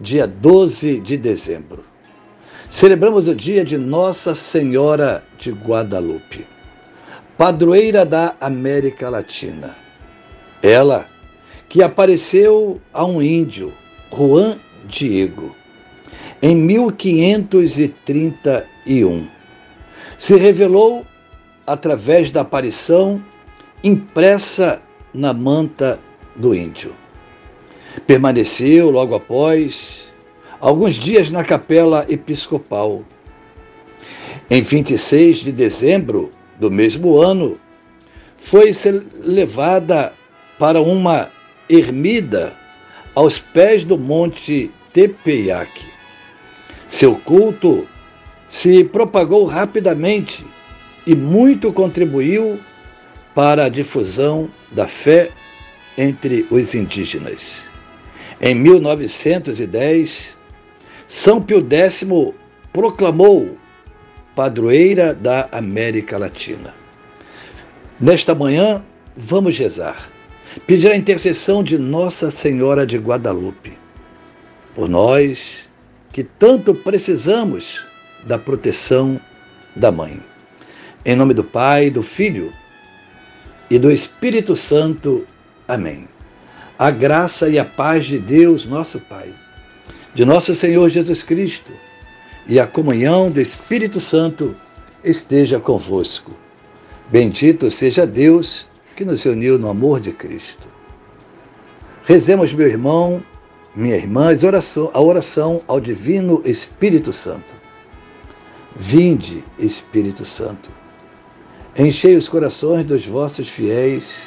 dia 12 de dezembro. Celebramos o dia de Nossa Senhora de Guadalupe, padroeira da América Latina. Ela que apareceu a um índio, Juan Diego, em 1531. Se revelou através da aparição impressa na manta do índio. Permaneceu logo após alguns dias na capela episcopal. Em 26 de dezembro do mesmo ano, foi levada para uma ermida aos pés do monte Tepeyac. Seu culto se propagou rapidamente e muito contribuiu para a difusão da fé entre os indígenas. Em 1910, São Pio X proclamou padroeira da América Latina. Nesta manhã, vamos rezar, pedir a intercessão de Nossa Senhora de Guadalupe, por nós que tanto precisamos da proteção da Mãe. Em nome do Pai, do Filho e do Espírito Santo. Amém a graça e a paz de Deus, nosso Pai, de nosso Senhor Jesus Cristo e a comunhão do Espírito Santo esteja convosco. Bendito seja Deus que nos uniu no amor de Cristo. Rezemos, meu irmão, minha irmã, a oração ao Divino Espírito Santo. Vinde, Espírito Santo, enchei os corações dos vossos fiéis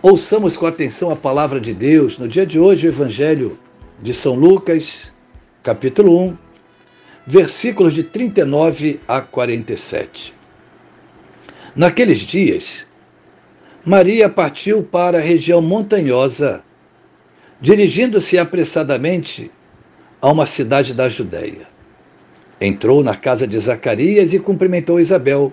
Ouçamos com atenção a palavra de Deus no dia de hoje, o Evangelho de São Lucas, capítulo 1, versículos de 39 a 47. Naqueles dias, Maria partiu para a região montanhosa, dirigindo-se apressadamente a uma cidade da Judéia. Entrou na casa de Zacarias e cumprimentou Isabel.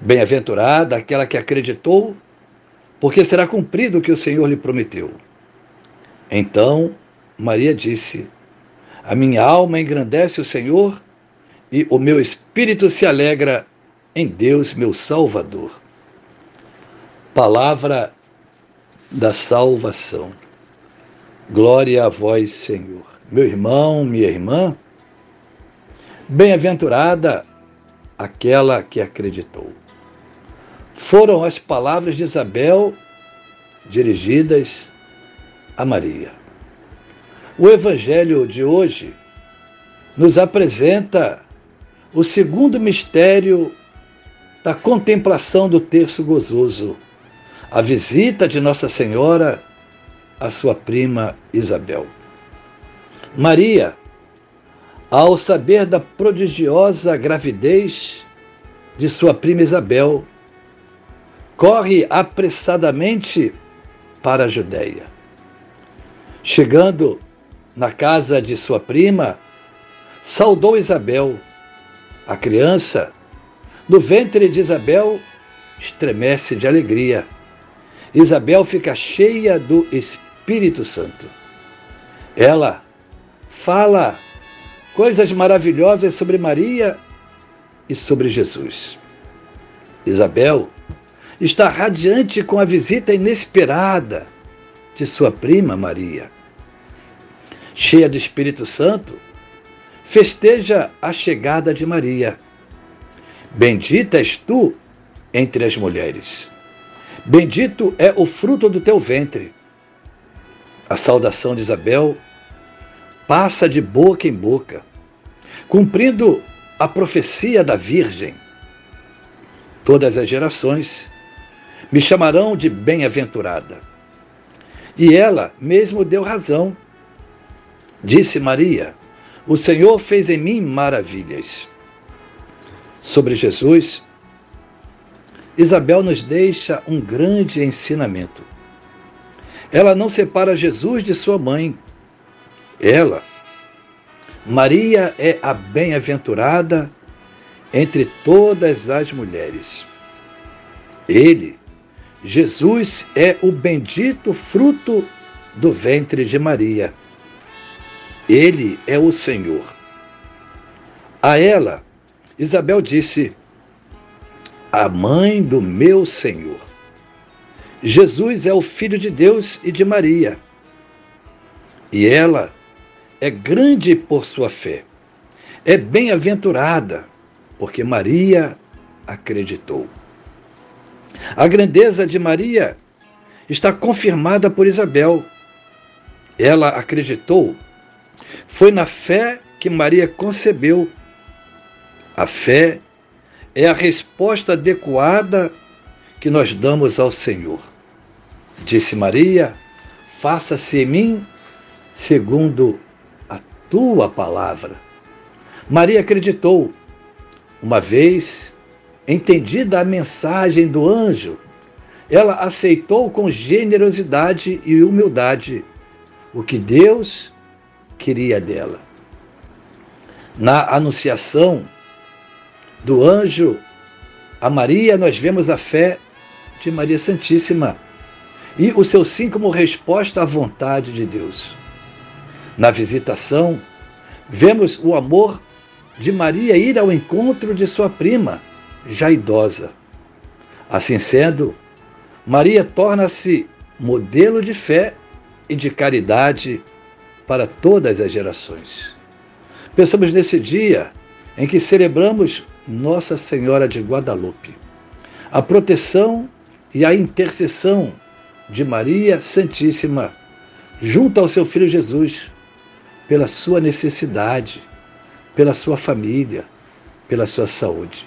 Bem-aventurada aquela que acreditou, porque será cumprido o que o Senhor lhe prometeu. Então Maria disse: A minha alma engrandece o Senhor e o meu espírito se alegra em Deus, meu Salvador. Palavra da salvação. Glória a vós, Senhor. Meu irmão, minha irmã, bem-aventurada aquela que acreditou foram as palavras de Isabel dirigidas a Maria. O Evangelho de hoje nos apresenta o segundo mistério da contemplação do terço gozoso, a visita de Nossa Senhora à sua prima Isabel. Maria, ao saber da prodigiosa gravidez de sua prima Isabel, corre apressadamente para a Judéia. Chegando na casa de sua prima, saudou Isabel. A criança No ventre de Isabel estremece de alegria. Isabel fica cheia do Espírito Santo. Ela fala coisas maravilhosas sobre Maria e sobre Jesus. Isabel está radiante com a visita inesperada de sua prima Maria. Cheia do Espírito Santo, festeja a chegada de Maria. Bendita és tu entre as mulheres. Bendito é o fruto do teu ventre. A saudação de Isabel passa de boca em boca, cumprindo a profecia da Virgem. Todas as gerações me chamarão de bem-aventurada. E ela mesmo deu razão. Disse Maria: O Senhor fez em mim maravilhas. Sobre Jesus, Isabel nos deixa um grande ensinamento. Ela não separa Jesus de sua mãe. Ela, Maria, é a bem-aventurada entre todas as mulheres. Ele, Jesus, é o bendito fruto do ventre de Maria. Ele é o Senhor. A ela, Isabel disse: A mãe do meu Senhor. Jesus é o Filho de Deus e de Maria. E ela é grande por sua fé. É bem-aventurada, porque Maria acreditou. A grandeza de Maria está confirmada por Isabel. Ela acreditou. Foi na fé que Maria concebeu. A fé é a resposta adequada que nós damos ao Senhor. Disse Maria: Faça-se em mim segundo a tua palavra. Maria acreditou. Uma vez entendida a mensagem do anjo, ela aceitou com generosidade e humildade o que Deus queria dela. Na anunciação do anjo a Maria, nós vemos a fé de Maria Santíssima e o seu sim como resposta à vontade de Deus. Na visitação, vemos o amor de Maria ir ao encontro de sua prima, já idosa. Assim sendo, Maria torna-se modelo de fé e de caridade para todas as gerações. Pensamos nesse dia em que celebramos Nossa Senhora de Guadalupe, a proteção e a intercessão de Maria Santíssima junto ao seu filho Jesus, pela sua necessidade, pela sua família, pela sua saúde.